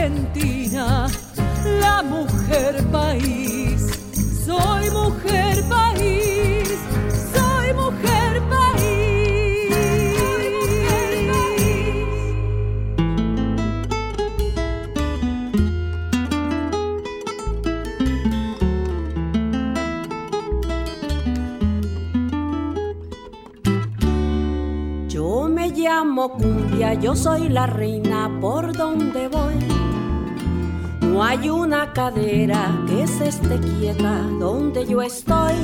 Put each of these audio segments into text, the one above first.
Argentina, la mujer país. Soy mujer país, soy mujer país. Yo me llamo cumbia, yo soy la reina cadera que se esté quieta donde yo estoy.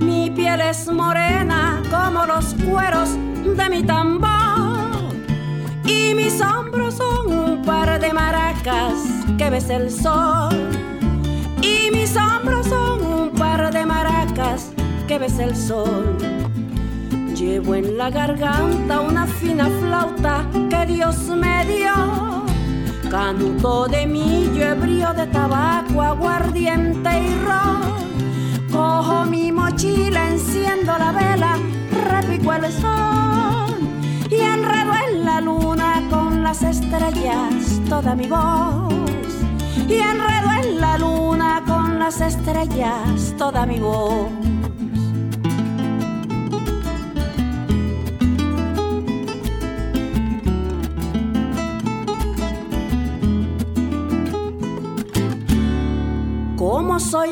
Mi piel es morena como los cueros de mi tambor. Y mis hombros son un par de maracas que ves el sol. Y mis hombros son un par de maracas que ves el sol. Llevo en la garganta una fina flauta que Dios me dio. Canuto de millo, ebrio de tabaco, aguardiente y ron. Cojo mi mochila, enciendo la vela, repico el sol. Y enredo en la luna con las estrellas toda mi voz. Y enredo en la luna con las estrellas toda mi voz.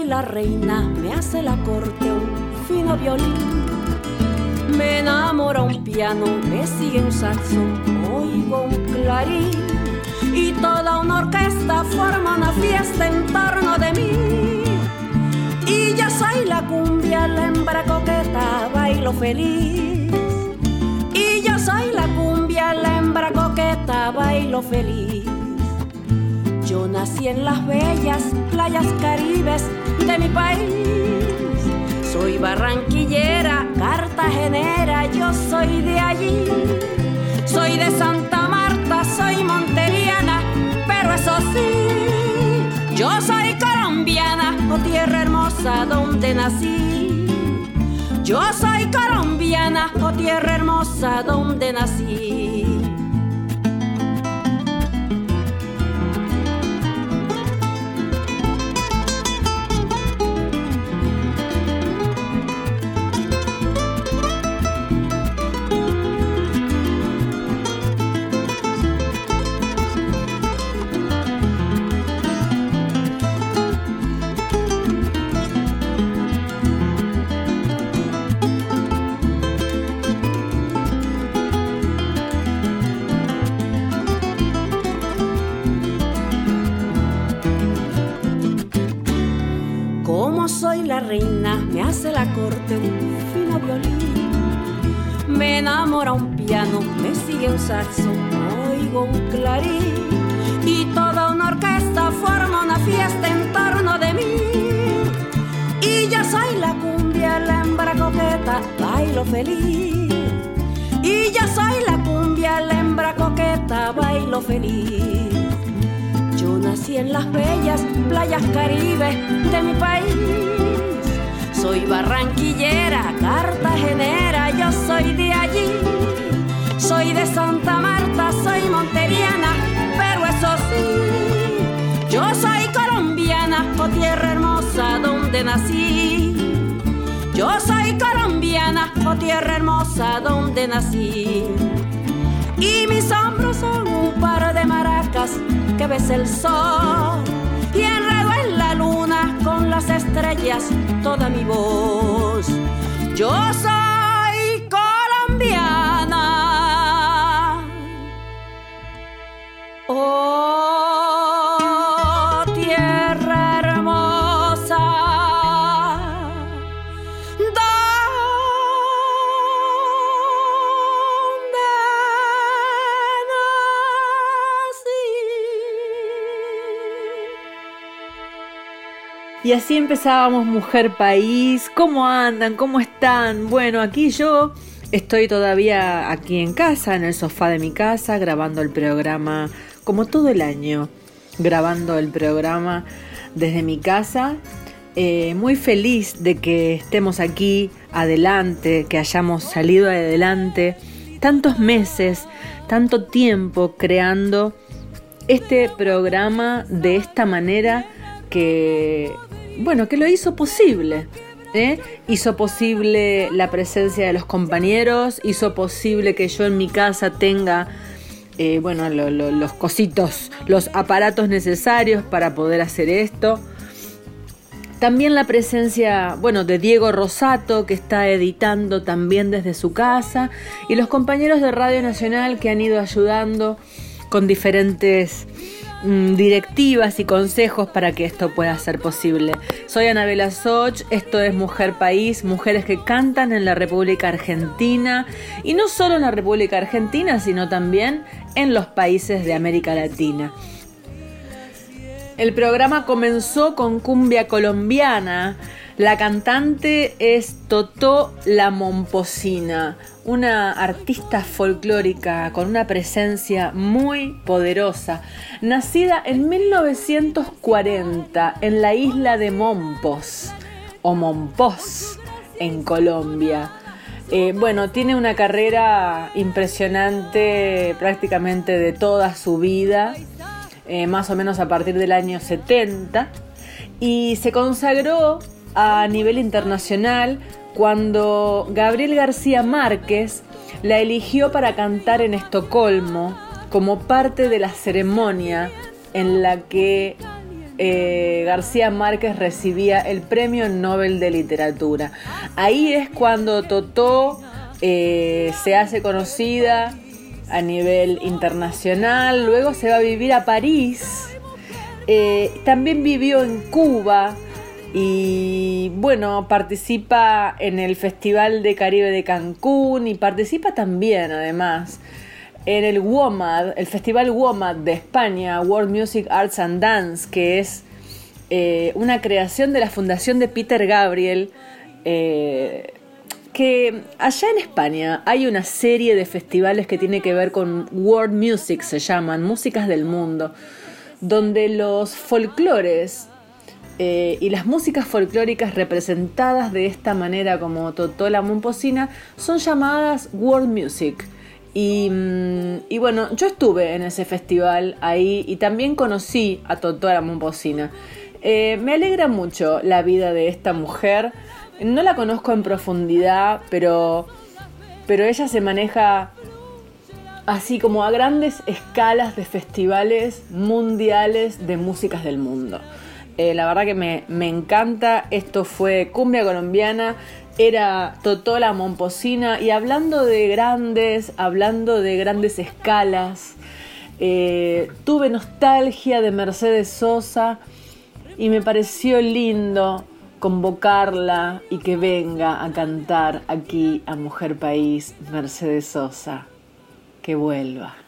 La reina, me hace la corte un fino violín. Me enamora un piano, me sigue un saxo, oigo un clarín. Y toda una orquesta forma una fiesta en torno de mí. Y yo soy la cumbia, la hembra coqueta, bailo feliz. Y yo soy la cumbia, la hembra coqueta, bailo feliz. Yo nací en las bellas playas caribes de mi país. Soy barranquillera, cartagenera, yo soy de allí. Soy de Santa Marta, soy monteriana, pero eso sí, yo soy colombiana, oh tierra hermosa donde nací. Yo soy colombiana, oh tierra hermosa donde nací. Saxo, oigo un clarín. Y toda una orquesta forma una fiesta en torno de mí. Y yo soy la cumbia, la hembra coqueta, bailo feliz. Y yo soy la cumbia, la hembra coqueta, bailo feliz. Yo nací en las bellas playas caribes de mi país. Soy barranquillera, cartagenera, yo soy de allí. Soy de Santa Marta, soy monteriana, pero eso sí, yo soy colombiana, oh tierra hermosa donde nací. Yo soy colombiana, oh tierra hermosa donde nací. Y mis hombros son un par de maracas que ves el sol. Y enredo en la luna con las estrellas toda mi voz. Yo soy Oh, tierra hermosa. ¿Dónde nací? Y así empezábamos Mujer País. ¿Cómo andan? ¿Cómo están? Bueno, aquí yo estoy todavía aquí en casa, en el sofá de mi casa, grabando el programa como todo el año, grabando el programa desde mi casa. Eh, muy feliz de que estemos aquí adelante, que hayamos salido adelante tantos meses, tanto tiempo creando este programa de esta manera que, bueno, que lo hizo posible. ¿eh? Hizo posible la presencia de los compañeros, hizo posible que yo en mi casa tenga, eh, bueno, los cositos, los aparatos necesarios para poder hacer esto. También la presencia, bueno, de Diego Rosato, que está editando también desde su casa, y los compañeros de Radio Nacional que han ido ayudando con diferentes directivas y consejos para que esto pueda ser posible. Soy Anabela Soch, esto es Mujer País, mujeres que cantan en la República Argentina y no solo en la República Argentina, sino también en los países de América Latina. El programa comenzó con cumbia colombiana. La cantante es Totó La Momposina, una artista folclórica con una presencia muy poderosa, nacida en 1940 en la isla de Mompos o Mompos en Colombia. Eh, bueno, tiene una carrera impresionante prácticamente de toda su vida. Eh, más o menos a partir del año 70, y se consagró a nivel internacional cuando Gabriel García Márquez la eligió para cantar en Estocolmo como parte de la ceremonia en la que eh, García Márquez recibía el Premio Nobel de Literatura. Ahí es cuando Totó eh, se hace conocida a nivel internacional, luego se va a vivir a París, eh, también vivió en Cuba y bueno, participa en el Festival de Caribe de Cancún y participa también además en el WOMAD, el Festival WOMAD de España, World Music Arts and Dance, que es eh, una creación de la Fundación de Peter Gabriel. Eh, que allá en España hay una serie de festivales que tiene que ver con world music, se llaman, músicas del mundo, donde los folclores eh, y las músicas folclóricas representadas de esta manera como Totola Momposina son llamadas world music. Y, mm, y, bueno, yo estuve en ese festival ahí y también conocí a Totola Momposina. Eh, me alegra mucho la vida de esta mujer no la conozco en profundidad, pero, pero ella se maneja así como a grandes escalas de festivales mundiales de músicas del mundo. Eh, la verdad que me, encanta, esto fue cumbia colombiana, era Totola Momposina y hablando de grandes, hablando de grandes escalas, eh, tuve nostalgia de Mercedes Sosa y me pareció lindo convocarla y que venga a cantar aquí a Mujer País Mercedes Sosa. Que vuelva.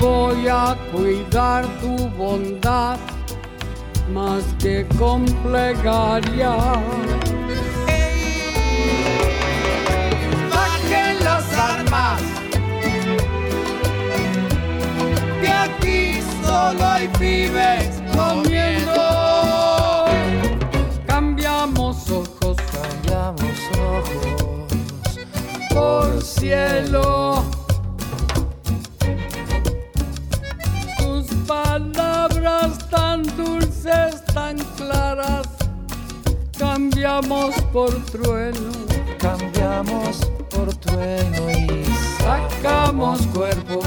Voy a cuidar tu bondad más que con plegaria. Las armas, que aquí solo hay pibes comiendo. Por cielo. Tus palabras tan dulces, tan claras, cambiamos por trueno, cambiamos por trueno y sacamos cuerpo.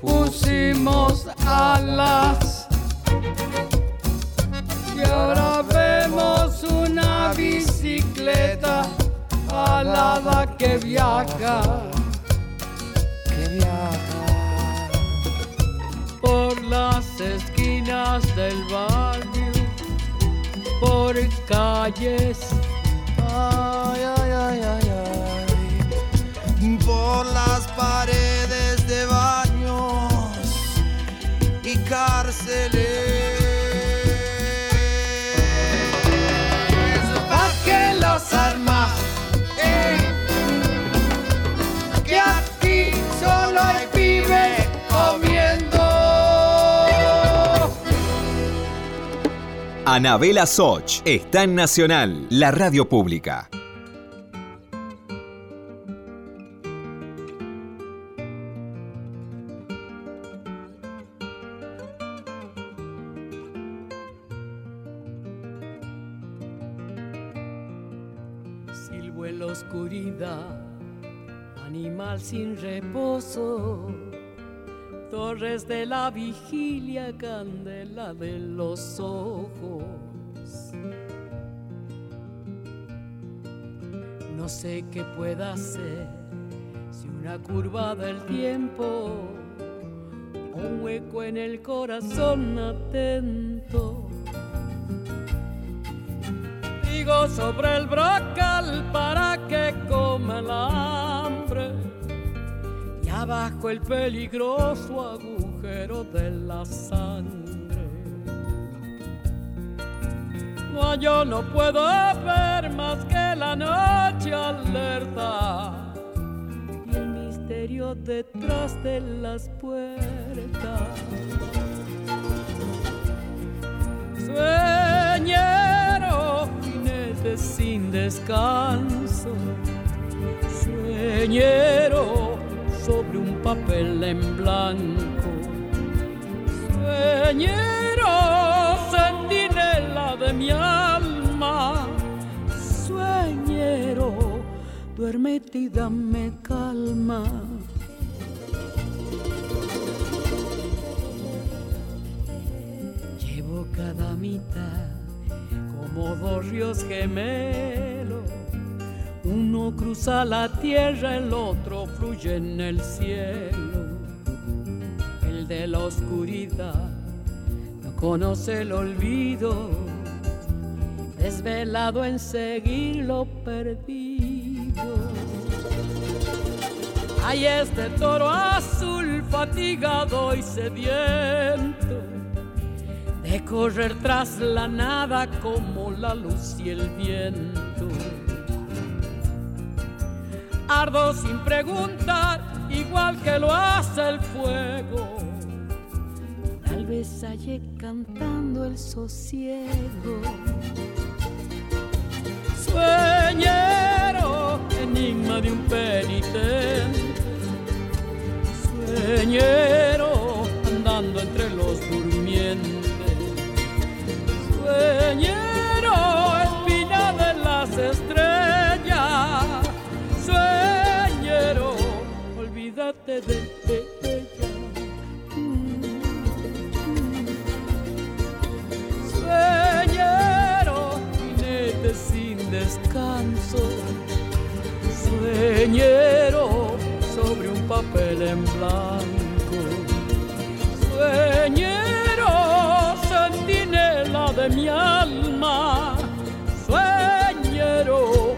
Pusimos alas y ahora vemos una bicicleta alada que viaja. que viaja. por las esquinas del barrio, por calles, Ay, ay, ay, ay, ay. Por las paredes de baños y cárceles. Anabela Soch está en Nacional, la radio pública. Silbo en la oscuridad, animal sin reposo. Torres de la vigilia, candela de los ojos. No sé qué pueda hacer si una curva del tiempo, un hueco en el corazón atento digo sobre el brocal para que coma y abajo el peligroso agujero de la sangre. No, yo no puedo ver más que la noche alerta y el misterio detrás de las puertas. Sueñero, jinete sin descanso. Sueñero sobre un papel en blanco. Sueñero, centinela de mi alma. Sueñero, duérmete y dame calma. Llevo cada mitad como dos ríos gemelos. Uno cruza la tierra, el otro fluye en el cielo. El de la oscuridad no conoce el olvido, desvelado en seguir lo perdido. Hay este toro azul fatigado y sediento de correr tras la nada como la luz y el viento. Sin preguntar, igual que lo hace el fuego. Tal vez hallé cantando el sosiego. Sueñero, enigma de un penitente. Sueñero, andando entre los durmientes. Sueñero, papel en blanco. Sueñero, centinela de mi alma. Sueñero,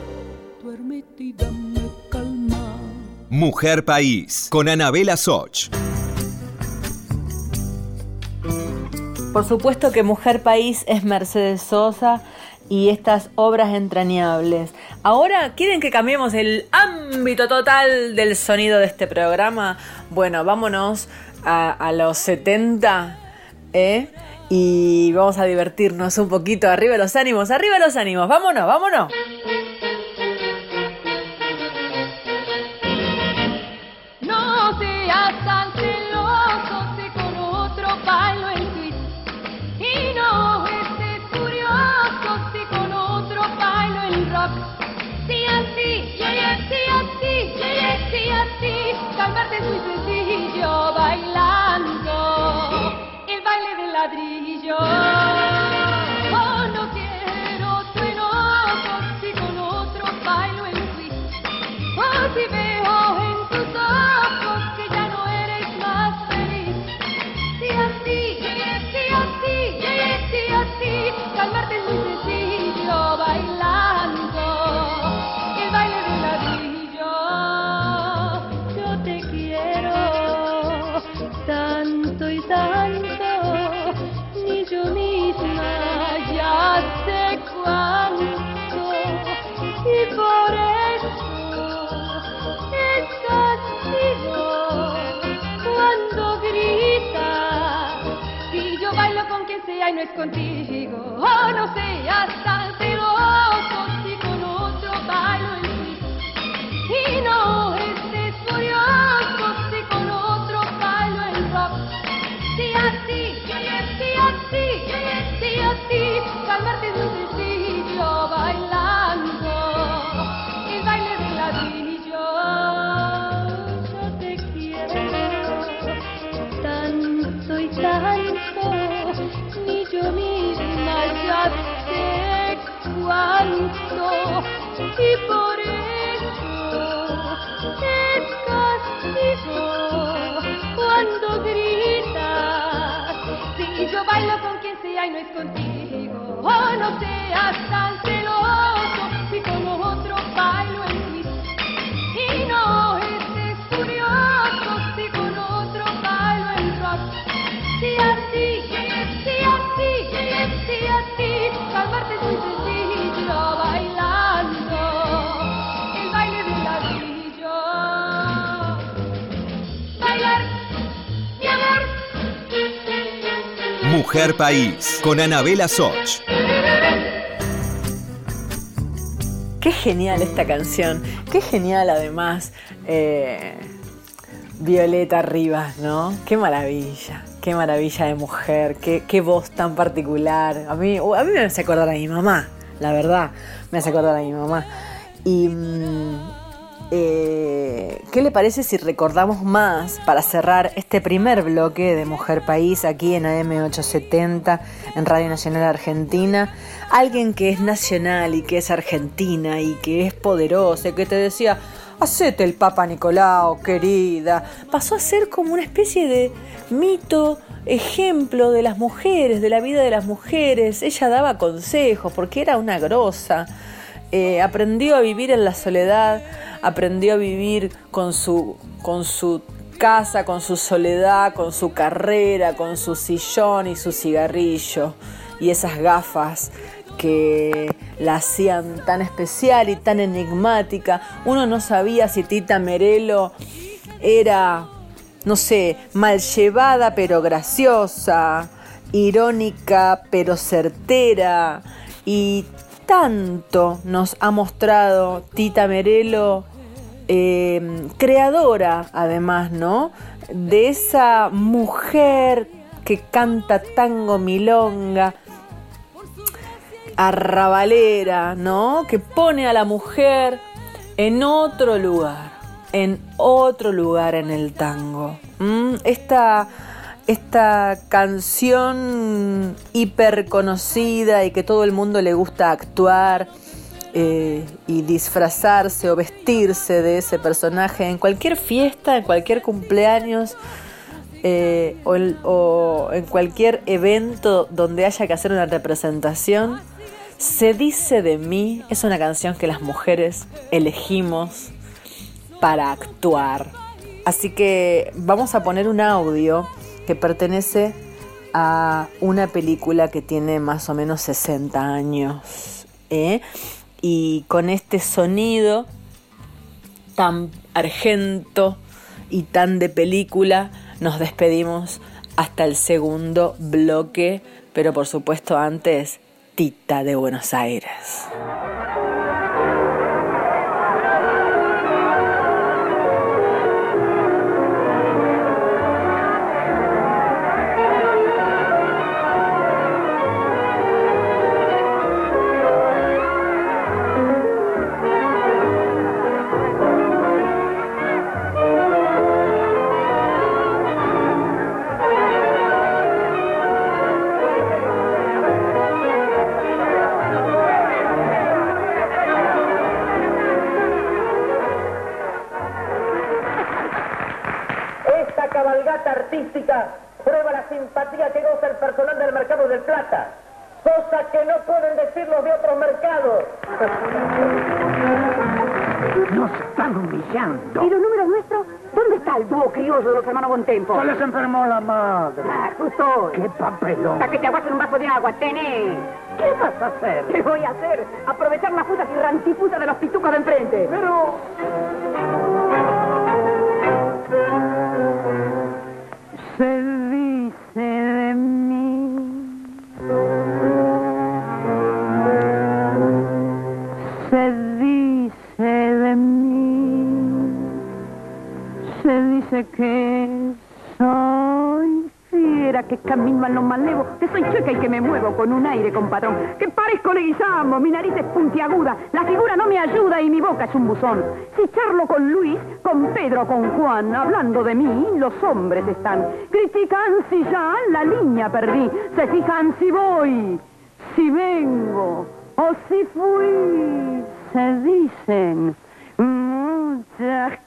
duérmete y dame calma. Mujer País, con Anabela Soch. Por supuesto que Mujer País es Mercedes Sosa y estas obras entrañables. Ahora, ¿quieren que cambiemos el ámbito total del sonido de este programa? Bueno, vámonos a, los 70, ¿eh? Y vamos a divertirnos un poquito. Arriba los ánimos, arriba los ánimos. Vámonos, vámonos. Así. Calmarte es muy sencillo bailando el baile del ladrillo. Y no es contigo, oh, no seas tan contigo, oh, no seas tan Mujer País, con Anabela Soch. Qué genial esta canción. Qué genial además eh, Violeta Rivas, ¿no? Qué maravilla. Qué maravilla de mujer. Qué, qué voz tan particular. A mí, a mí me hace acordar a mi mamá. La verdad, me hace acordar a mi mamá. Y... mm, eh, ¿Qué le parece si recordamos más para cerrar este primer bloque de Mujer País aquí en AM870 en Radio Nacional Argentina? Alguien que es nacional y que es argentina y que es poderosa que te decía, hacete el Papa Nicolau, querida. Pasó a ser como una especie de mito, ejemplo de las mujeres, de la vida de las mujeres. Ella daba consejos porque era una grosa. Eh, aprendió a vivir en la soledad, aprendió a vivir con su, con su casa, con su soledad, con su carrera, con su sillón y su cigarrillo y esas gafas que la hacían tan especial y tan enigmática. Uno no sabía si Tita Merelo era, no sé, mal llevada pero graciosa, irónica pero certera y tanto nos ha mostrado Tita Merelo, eh, creadora además, ¿no? De esa mujer que canta tango milonga, arrabalera, ¿no? Que pone a la mujer en otro lugar, en otro lugar en el tango. Esta, esta canción hiper conocida y que todo el mundo le gusta actuar eh, y disfrazarse o vestirse de ese personaje en cualquier fiesta, en cualquier cumpleaños. Eh, o en cualquier evento donde haya que hacer una representación, se dice de mí es una canción que las mujeres elegimos para actuar. Así que vamos a poner un audio que pertenece a una película que tiene más o menos 60 años. ¿eh? Y con este sonido tan argento y tan de película, nos despedimos hasta el segundo bloque, pero por supuesto antes Tita de Buenos Aires. Tempo. Se les enfermó la madre. Ah, justo. ¡Qué papelón! Hasta que te aguas un vaso de agua, tené. ¿Qué vas a hacer? ¿Qué voy a hacer? Aprovechar la puta y rantiputa de los pitucos de enfrente. Pero... camino a lo malevo, que soy chueca y que me muevo con un aire compadrón, que parezco leguizamo, mi nariz es puntiaguda, la figura no me ayuda y mi boca es un buzón. Si charlo con Luis, con Pedro, con Juan, hablando de mí, los hombres están. Critican si ya la línea perdí, se fijan si voy, si vengo o si fui, se dicen muchas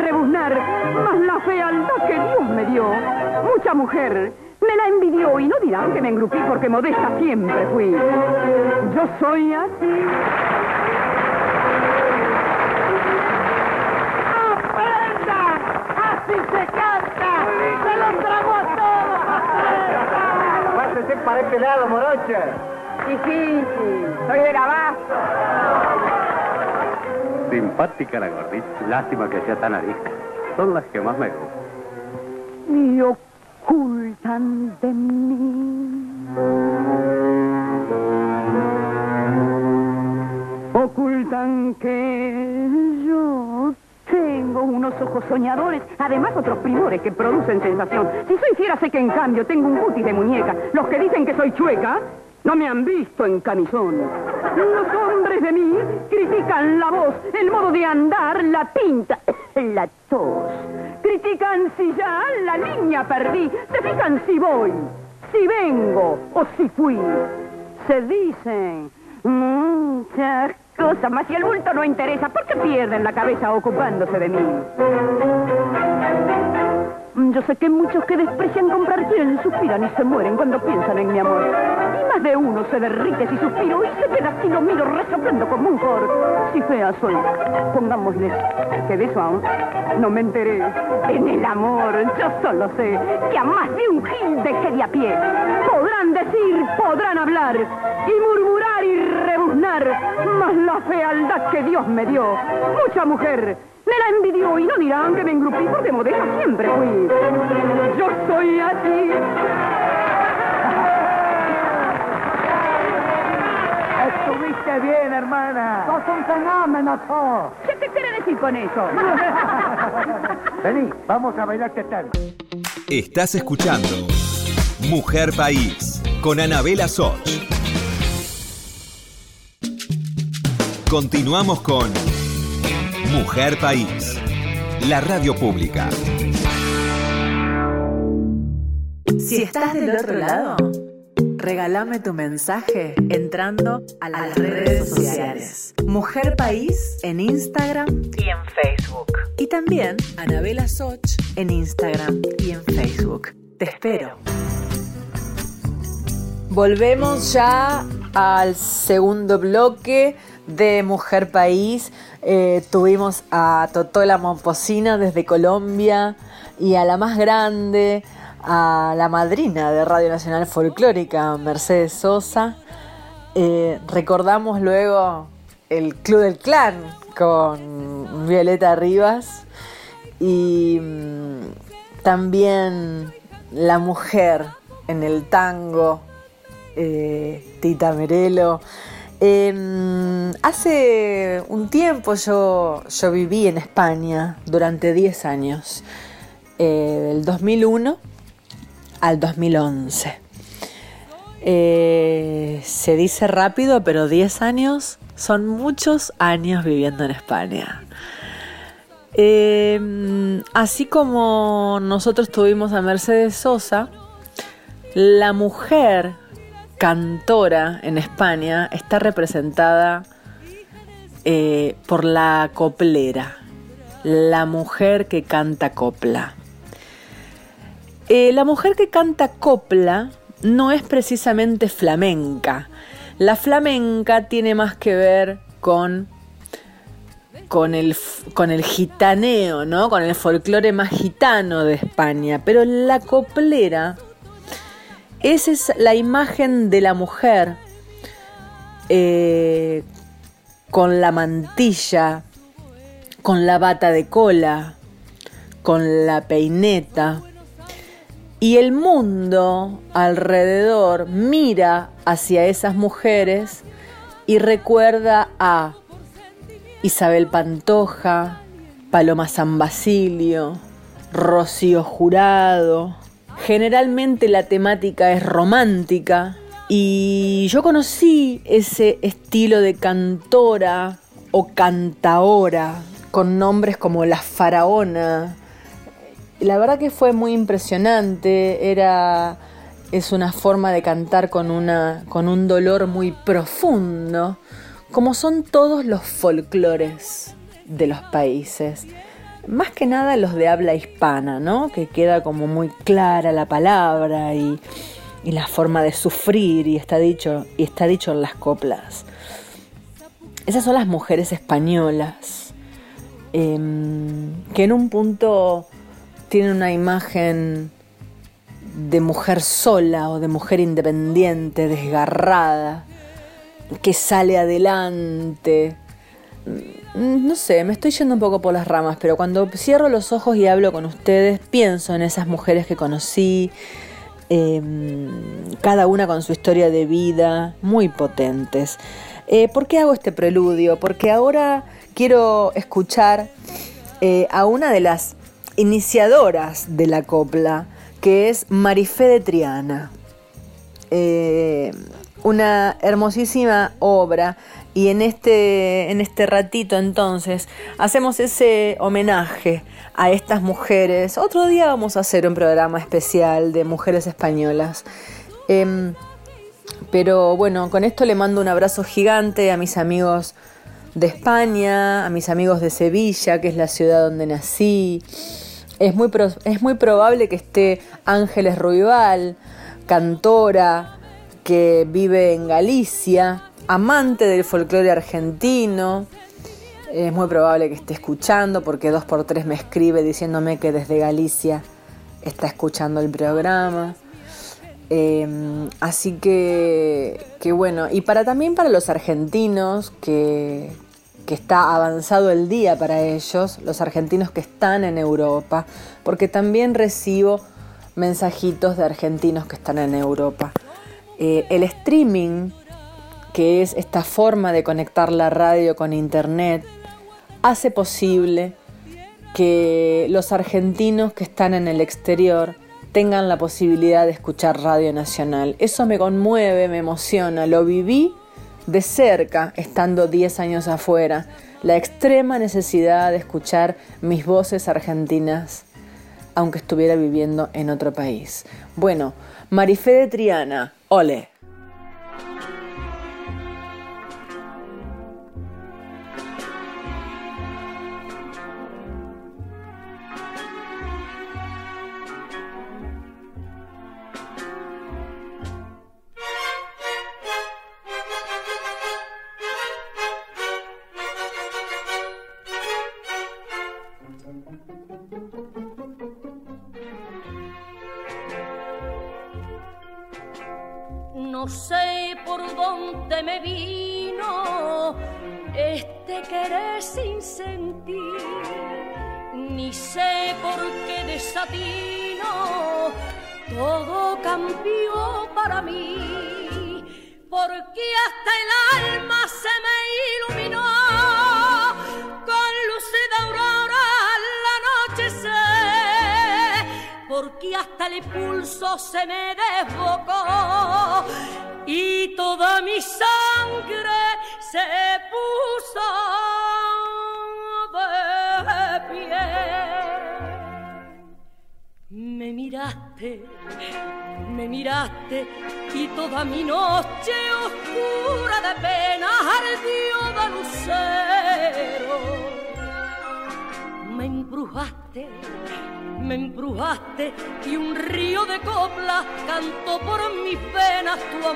rebuznar, más la fealdad que Dios me dio. Mucha mujer me la envidió y no dirán que me engrupí porque modesta siempre fui. Yo soy así. ¡Aprenda! ¡Así se canta! ¡Se los tragó a todos! Pásese para este lado, morocha. Difícil, soy de Gabazo. Simpática la gordita. Lástima que sea tan arisca. Son las que más me gustan. Y ocultan de mí. Ocultan que yo tengo unos ojos soñadores, además otros primores que producen sensación. Si soy fiera sé que en cambio tengo un cutis de muñeca. Los que dicen que soy chueca no me han visto en camisón. Los de mí critican la voz, el modo de andar, la pinta, la tos. Critican si ya la línea perdí. Se fijan si voy, si vengo o si fui. Se dicen Muchas cosas, más si el bulto no interesa, ¿por qué pierden la cabeza ocupándose de mí? Yo sé que muchos que desprecian comprar piel suspiran y se mueren cuando piensan en mi amor. Y más de uno se derrite si suspiro y se queda así lo miro resoplando como un cor. Si fea soy, pongámosle que de eso aún no me enteré. En el amor yo solo sé que a más de un gil dejé de a pie. Podrán decir, podrán hablar y murmurar y rebuznar, más la fealdad que Dios me dio. Mucha mujer me la envidió y no dirán que me engrupí porque modesta siempre fui. Yo soy así. Estuviste bien, hermana. ¡Sos un fenómeno, sos! ¿Qué te quiere decir con eso? Vení, vamos a bailar tal. Estás escuchando Mujer País con Anabela Soch. Continuamos con Mujer País, la radio pública. Si estás del otro lado, regálame tu mensaje entrando a las redes sociales. Mujer País en Instagram y en Facebook. Y también Anabela Soch en Instagram y en Facebook. Te espero. Volvemos ya al segundo bloque de Mujer País. Eh, tuvimos a Totola Momposina desde Colombia y a la más grande, a la madrina de Radio Nacional Folclórica, Mercedes Sosa. Eh, recordamos luego el Club del Clan con Violeta Rivas y mm, también la mujer en el tango, eh, Tita Merelo. Eh, hace un tiempo yo, yo, viví en España durante 10 años, eh, del 2001 al 2011. Eh, se dice rápido, pero 10 años son muchos años viviendo en España. Eh, así como nosotros tuvimos a Mercedes Sosa, la mujer cantora en España está representada eh, por la coplera, la mujer que canta copla. Eh, la mujer que canta copla no es precisamente flamenca. La flamenca tiene más que ver con, con, el, con el gitaneo, ¿no? con el folclore más gitano de España. Pero la coplera esa es la imagen de la mujer eh, con la mantilla, con la bata de cola, con la peineta. Y el mundo alrededor mira hacia esas mujeres y recuerda a Isabel Pantoja, Paloma San Basilio, Rocío Jurado, Generalmente la temática es romántica y yo conocí ese estilo de cantora o cantaora con nombres como La Faraona. La verdad que fue muy impresionante, era es una forma de cantar con una con un dolor muy profundo, como son todos los folclores de los países más que nada los de habla hispana, ¿no? Que queda como muy clara la palabra y, la forma de sufrir y está dicho y está dicho en las coplas. Esas son las mujeres españolas em, que en un punto tienen una imagen de mujer sola o de mujer independiente, desgarrada, que sale adelante, no sé, me estoy yendo un poco por las ramas, pero cuando cierro los ojos y hablo con ustedes, pienso en esas mujeres que conocí, em, cada una con su historia de vida, muy potentes. Eh, ¿Por qué hago este preludio? Porque ahora quiero escuchar eh, a una de las iniciadoras de la copla, que es Marifé de Triana. Eh, una hermosísima obra y en este, en este ratito entonces hacemos ese homenaje a estas mujeres. Otro día vamos a hacer un programa especial de mujeres españolas. Em, Pero bueno, con esto le mando un abrazo gigante a mis amigos de España, a mis amigos de Sevilla, que es la ciudad donde nací. Es muy, es muy probable que esté Ángeles Ruibal, cantora que vive en Galicia, amante del folclore argentino. Es muy probable que esté escuchando porque dos por tres me escribe diciéndome que desde Galicia está escuchando el programa. Em, así que, que, bueno, y para también para los argentinos que, que está avanzado el día para ellos, los argentinos que están en Europa, porque también recibo mensajitos de argentinos que están en Europa. Eh, el streaming, que es esta forma de conectar la radio con internet, hace posible que los argentinos que están en el exterior tengan la posibilidad de escuchar Radio Nacional. Eso me conmueve, me emociona, lo viví de cerca estando 10 años afuera, la extrema necesidad de escuchar mis voces argentinas aunque estuviera viviendo en otro país. Bueno, Marifé de Triana, ole.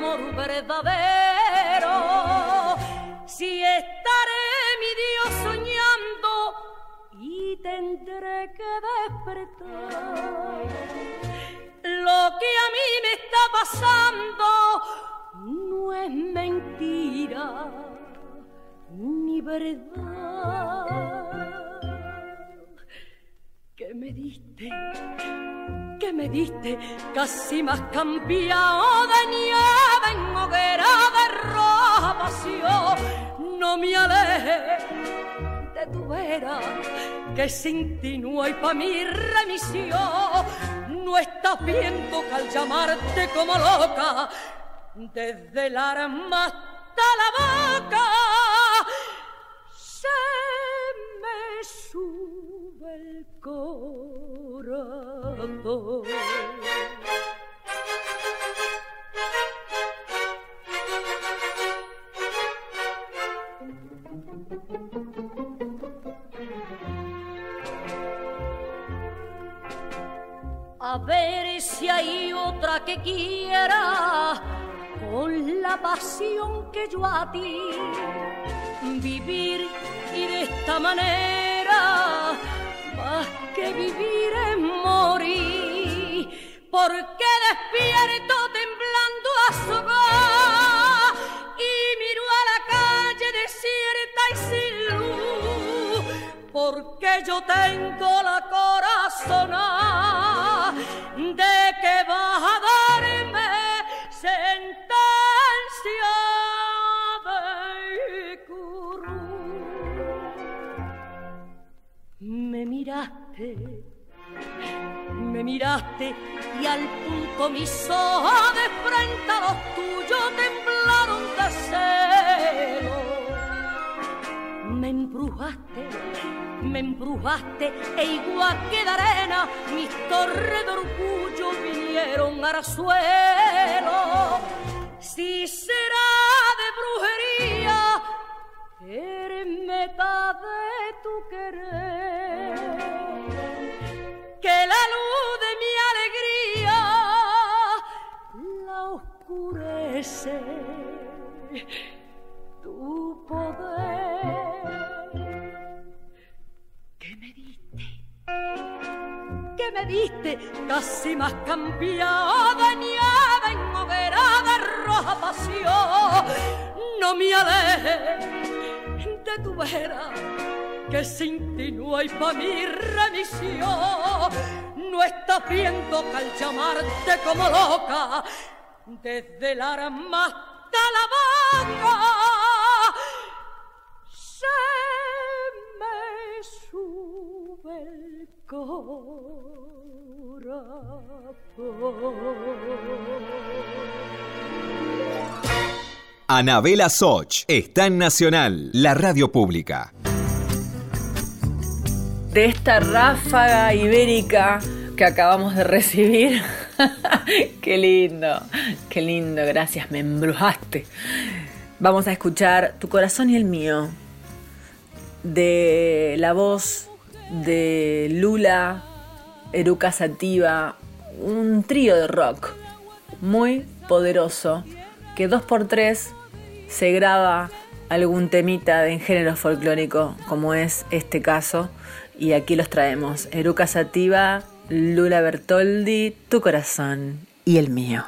Amor verdadero. Si estaré mi Dios soñando y tendré que despertar, lo que a mí me está pasando no es mentira ni verdad. Que me diste, que me diste, casi más cambiado de nieve en hoguera de roja pasión. No me aleje de tu vera, que sin ti no hay pa' mi remisión. No estás viendo que al llamarte como loca, desde el arma hasta la boca, se me sube. A ver si hay otra que quiera con la pasión que yo a ti vivir y de esta manera más que vivir es morir. Porque despierto temblando a su hogar y miro a la calle desierta y sin luz porque yo tengo la corazón miraste y al punto mis ojos de frente a los tuyos temblaron de celo. Me embrujaste, me embrujaste e igual que de arena mis torres de orgullo vinieron al suelo. Si será de brujería, eres meta de tu querer que la luz oscurece tu poder. ¿Qué me diste? ¿Qué me diste? Casi más cambiada nieve en hoguera de roja pasión. No me alejes de tu vera, que sin ti no hay pa' mi remisión. No estás viendo que al llamarte como loca, desde el arma hasta la boca, se me sube el Anabela Soch está en Nacional, la radio pública. De esta ráfaga ibérica que acabamos de recibir. qué lindo, qué lindo, gracias, me embrujaste. Vamos a escuchar Tu corazón y el mío, de la voz de Lula, Eruca Sativa, un trío de rock muy poderoso que dos por tres se graba algún temita de género folclórico como es este caso y aquí los traemos Eruca Sativa, Lula Bertoldi, Tu corazón y el mío.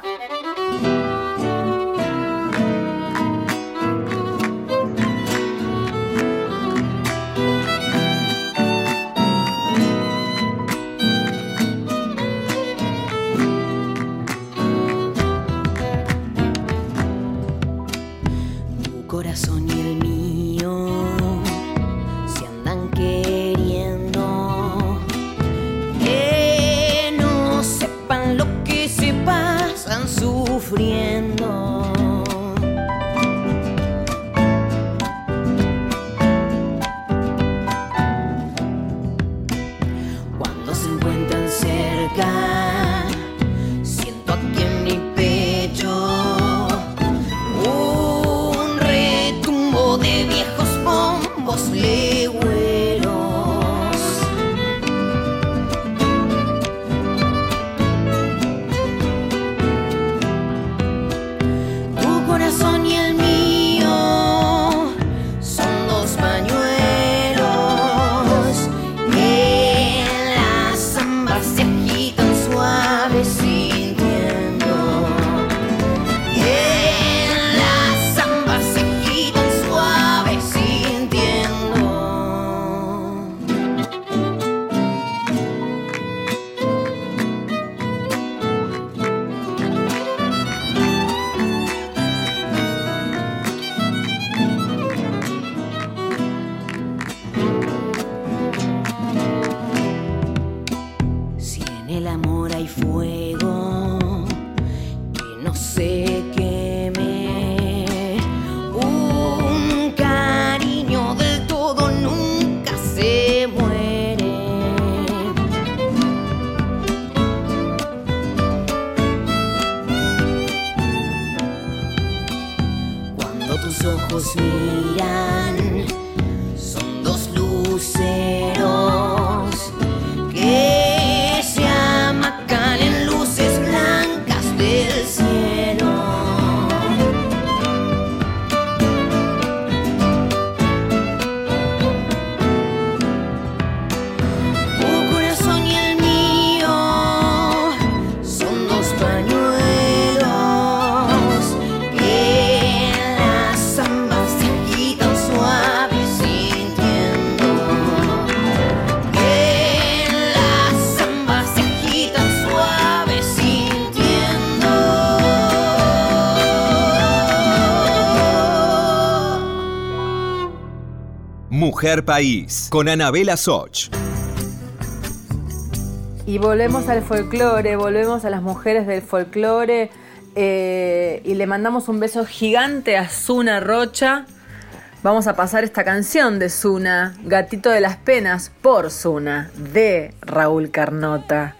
Mujer País con Anabela Soch. Y volvemos al folclore, volvemos a las mujeres del folclore eh, y le mandamos un beso gigante a Zuna Rocha. Vamos a pasar esta canción de Zuna, Gatito de las Penas, por Zuna, de Raúl Carnota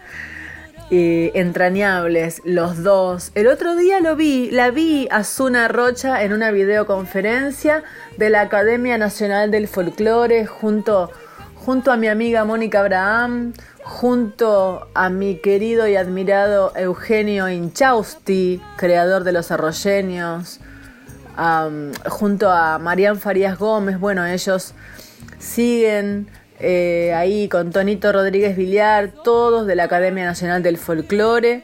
entrañables, los dos. El otro día lo vi, la vi a Zuna Rocha en una videoconferencia de la Academia Nacional del Folclore junto, junto a mi amiga Mónica Abraham, junto a mi querido y admirado Eugenio Inchausti, creador de Los Arroyeños, junto a Marian Farías Gómez, bueno, ellos siguen eh, ahí con Tonito Rodríguez Villar, todos de la Academia Nacional del Folclore.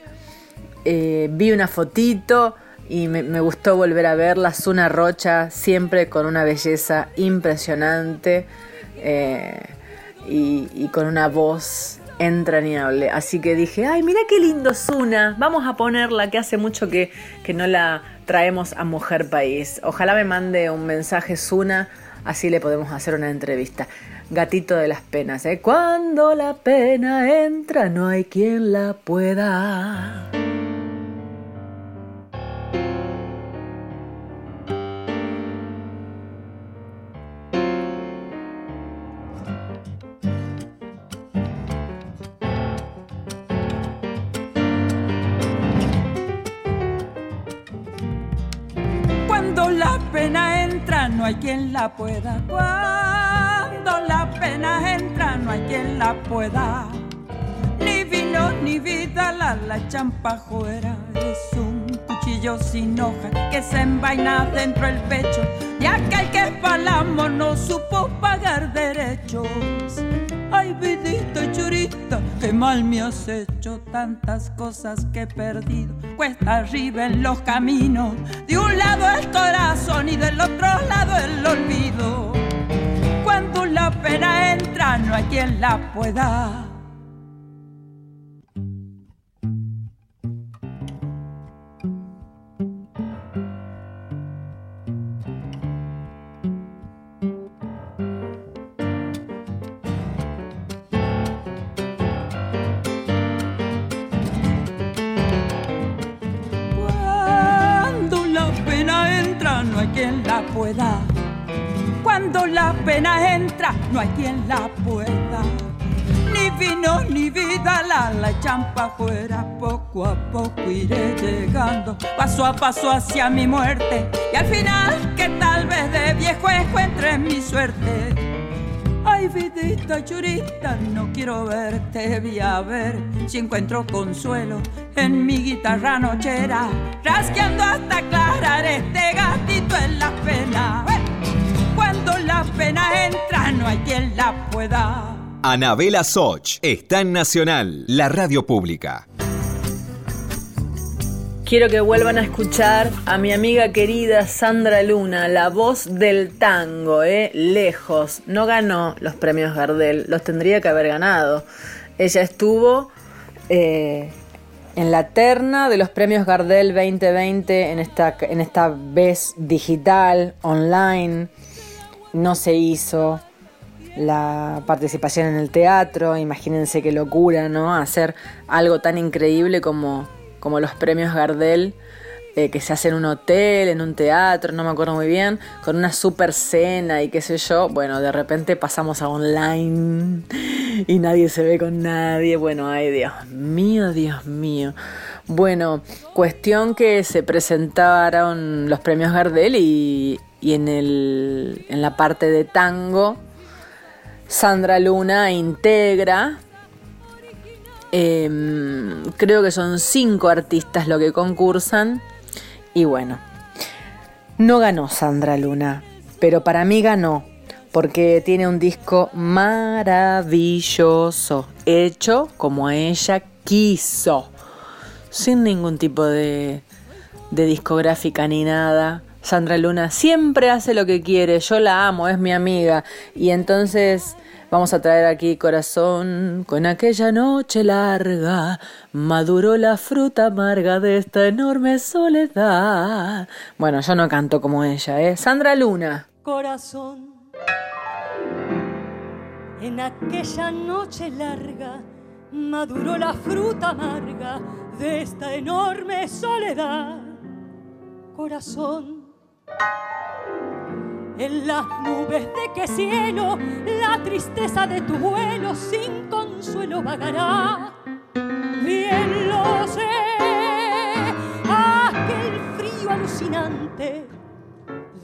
Eh, vi una fotito y me, gustó volver a verla. Zuna Rocha, siempre con una belleza impresionante eh, y, con una voz entrañable. Así que dije, ay, mira qué lindo Zuna, vamos a ponerla, que hace mucho que, que no la traemos a Mujer País. Ojalá me mande un mensaje Zuna, así le podemos hacer una entrevista. Gatito de las penas, ¿eh? Cuando la pena entra, no hay quien la pueda. Cuando la pena entra, no hay quien la pueda la pena entra no hay quien la pueda. Ni vino ni vida, la, la champa fuera. Es un cuchillo sin hoja que se envaina dentro del pecho. Y aquel que palamo no supo pagar derechos. Ay, vidita y churita, qué mal me has hecho tantas cosas que he perdido. Cuesta arriba en los caminos, de un lado el corazón y del otro lado el olvido entra no hay quien la pueda. No hay quien la pueda. Ni vino ni vida, la, la champa fuera. Poco a poco iré llegando, paso a paso hacia mi muerte. Y al final, que tal vez de viejo encuentre mi suerte. Ay, vidita churita, no quiero verte, voy a ver si encuentro consuelo en mi guitarra nochera, rasqueando hasta aclarar este gatito en la pena Anabela Soch está en Nacional, la radio pública. Quiero que vuelvan a escuchar a mi amiga querida Sandra Luna, la voz del tango, ¿eh? lejos. No ganó los premios Gardel, los tendría que haber ganado. Ella estuvo eh, en la terna de los premios Gardel 2020 en esta, en esta vez digital, online no se hizo la participación en el teatro, imagínense qué locura, ¿no? Hacer algo tan increíble como, como los premios Gardel, eh, que se hace en un hotel, en un teatro, no me acuerdo muy bien, con una super cena y qué sé yo. Bueno, de repente pasamos a online y nadie se ve con nadie. Bueno, ay, Dios mío, Dios mío. Bueno, cuestión que se presentaron los premios Gardel y y en, el, en la parte de tango, Sandra Luna integra, em, creo que son cinco artistas lo que concursan, y bueno, no ganó Sandra Luna, pero para mí ganó, porque tiene un disco maravilloso, hecho como ella quiso, sin ningún tipo de, de discográfica ni nada. Sandra Luna siempre hace lo que quiere, yo la amo, es mi amiga. Y entonces vamos a traer aquí corazón con aquella noche larga, maduró la fruta amarga de esta enorme soledad. Bueno, yo no canto como ella, ¿eh? Sandra Luna. Corazón, en aquella noche larga, maduró la fruta amarga de esta enorme soledad. Corazón, en las nubes de qué cielo la tristeza de tu vuelo sin consuelo vagará. Bien lo sé, aquel frío alucinante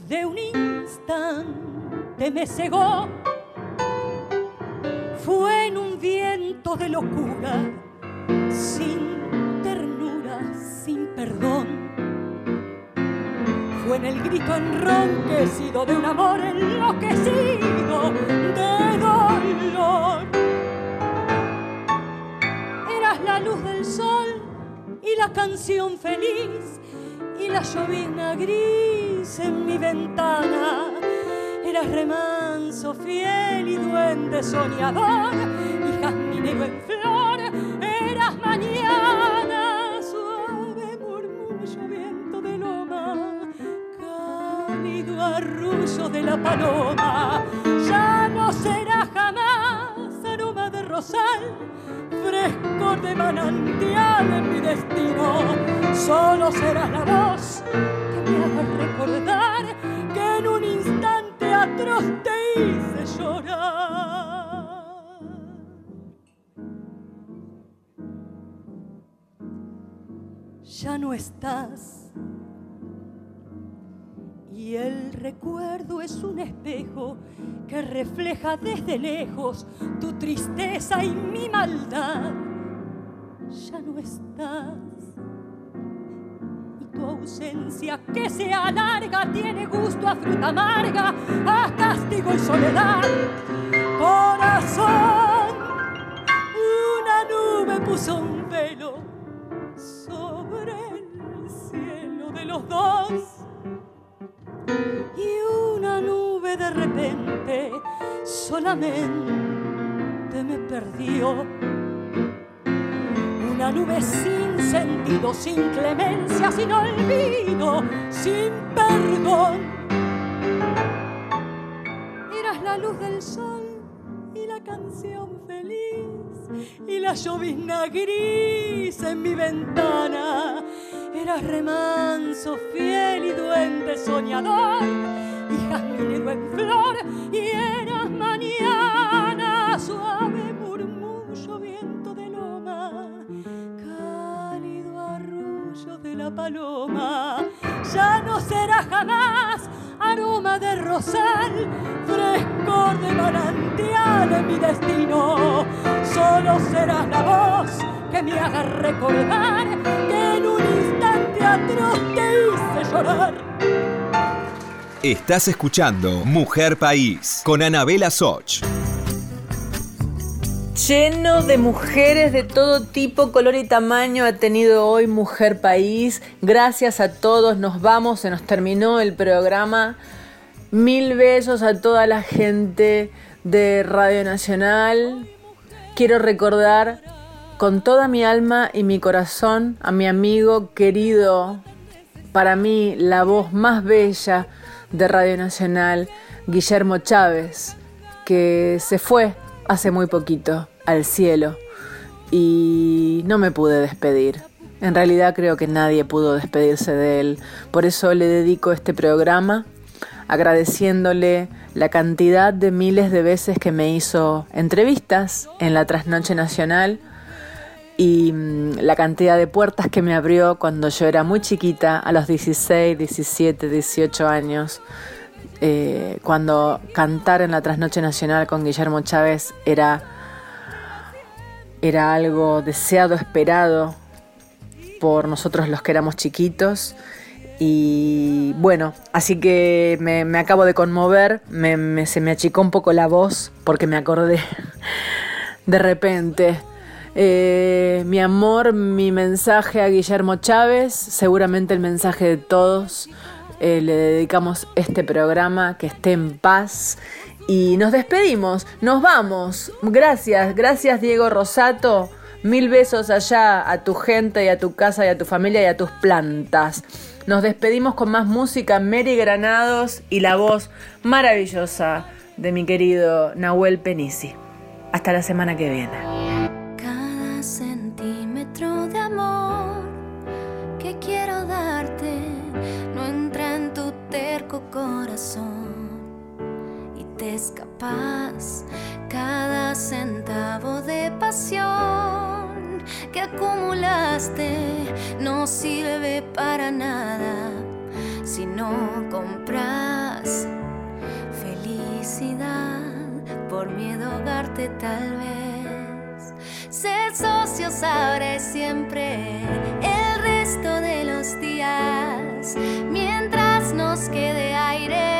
de un instante me cegó. fue en un viento de locura, sin ternura, sin perdón. En el grito enronquecido de un amor enloquecido de dolor. Eras la luz del sol y la canción feliz y la llovizna gris en mi ventana. Eras remanso fiel y duende soñador y jazminero en flor. Cálido arrullo de la paloma. Ya no será jamás aroma de rosal frescor de manantial en mi destino. Solo serás la voz que me haga recordar que en un instante atroz te hice llorar. Ya no estás. Y el recuerdo es un espejo que refleja desde lejos tu tristeza y mi maldad. Ya no estás. Y tu ausencia que se alarga tiene gusto a fruta amarga, a castigo y soledad. Corazón, una nube puso un velo sobre el cielo de los dos y una nube de repente solamente me perdió. Una nube sin sentido, sin clemencia, sin olvido, sin perdón. Eras la luz del sol y la canción feliz y la llovizna gris en mi ventana. Eras remanso fiel y duende soñador. Y jazminero en flor y eras mañana suave murmullo viento de loma. Cálido arrullo de la paloma. Ya no será jamás aroma de rosal frescor de manantial en mi destino. Solo serás la voz que me haga recordar que en un instante te hice llorar. Estás escuchando Mujer País con Anabela Soch. Lleno de mujeres de todo tipo, color y tamaño ha tenido hoy Mujer País. Gracias a todos, nos vamos, se nos terminó el programa. Mil besos a toda la gente de Radio Nacional. Quiero recordar con toda mi alma y mi corazón a mi amigo querido, para mí la voz más bella de Radio Nacional, Guillermo Chávez, que se fue hace muy poquito al cielo y no me pude despedir. En realidad creo que nadie pudo despedirse de él, por eso le dedico este programa agradeciéndole la cantidad de miles de veces que me hizo entrevistas en la Trasnoche Nacional y mm, la cantidad de puertas que me abrió cuando yo era muy chiquita, a los 16, 17, 18 años, eh, cuando cantar en la Trasnoche Nacional con Guillermo Chávez era, era algo deseado, esperado por nosotros los que éramos chiquitos. Y bueno, así que me, me acabo de conmover, me, me, se me achicó un poco la voz porque me acordé de repente eh, mi amor, mi mensaje a Guillermo Chávez, seguramente el mensaje de todos. Eh, le dedicamos este programa, que esté en paz. Y nos despedimos, nos vamos. Gracias, gracias Diego Rosato. Mil besos allá a tu gente y a tu casa y a tu familia y a tus plantas. Nos despedimos con más música, Mary Granados y la voz maravillosa de mi querido Nahuel Penisi. Hasta la semana que viene. corazón y te escapas cada centavo de pasión que acumulaste no sirve para nada si no compras felicidad por miedo a ahogarte tal vez. Ser socio sabré siempre el resto de los días que de aire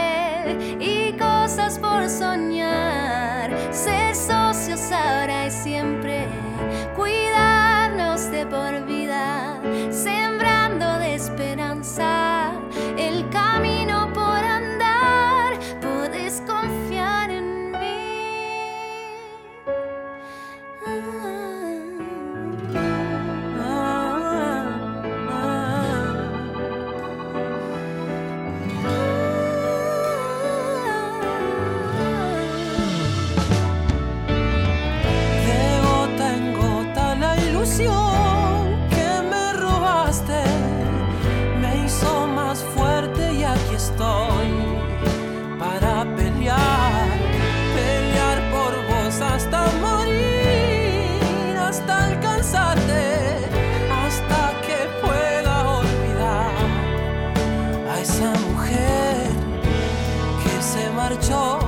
marchó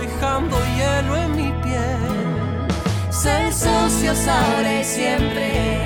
dejando hielo en mi piel. Ser socio ahora y siempre.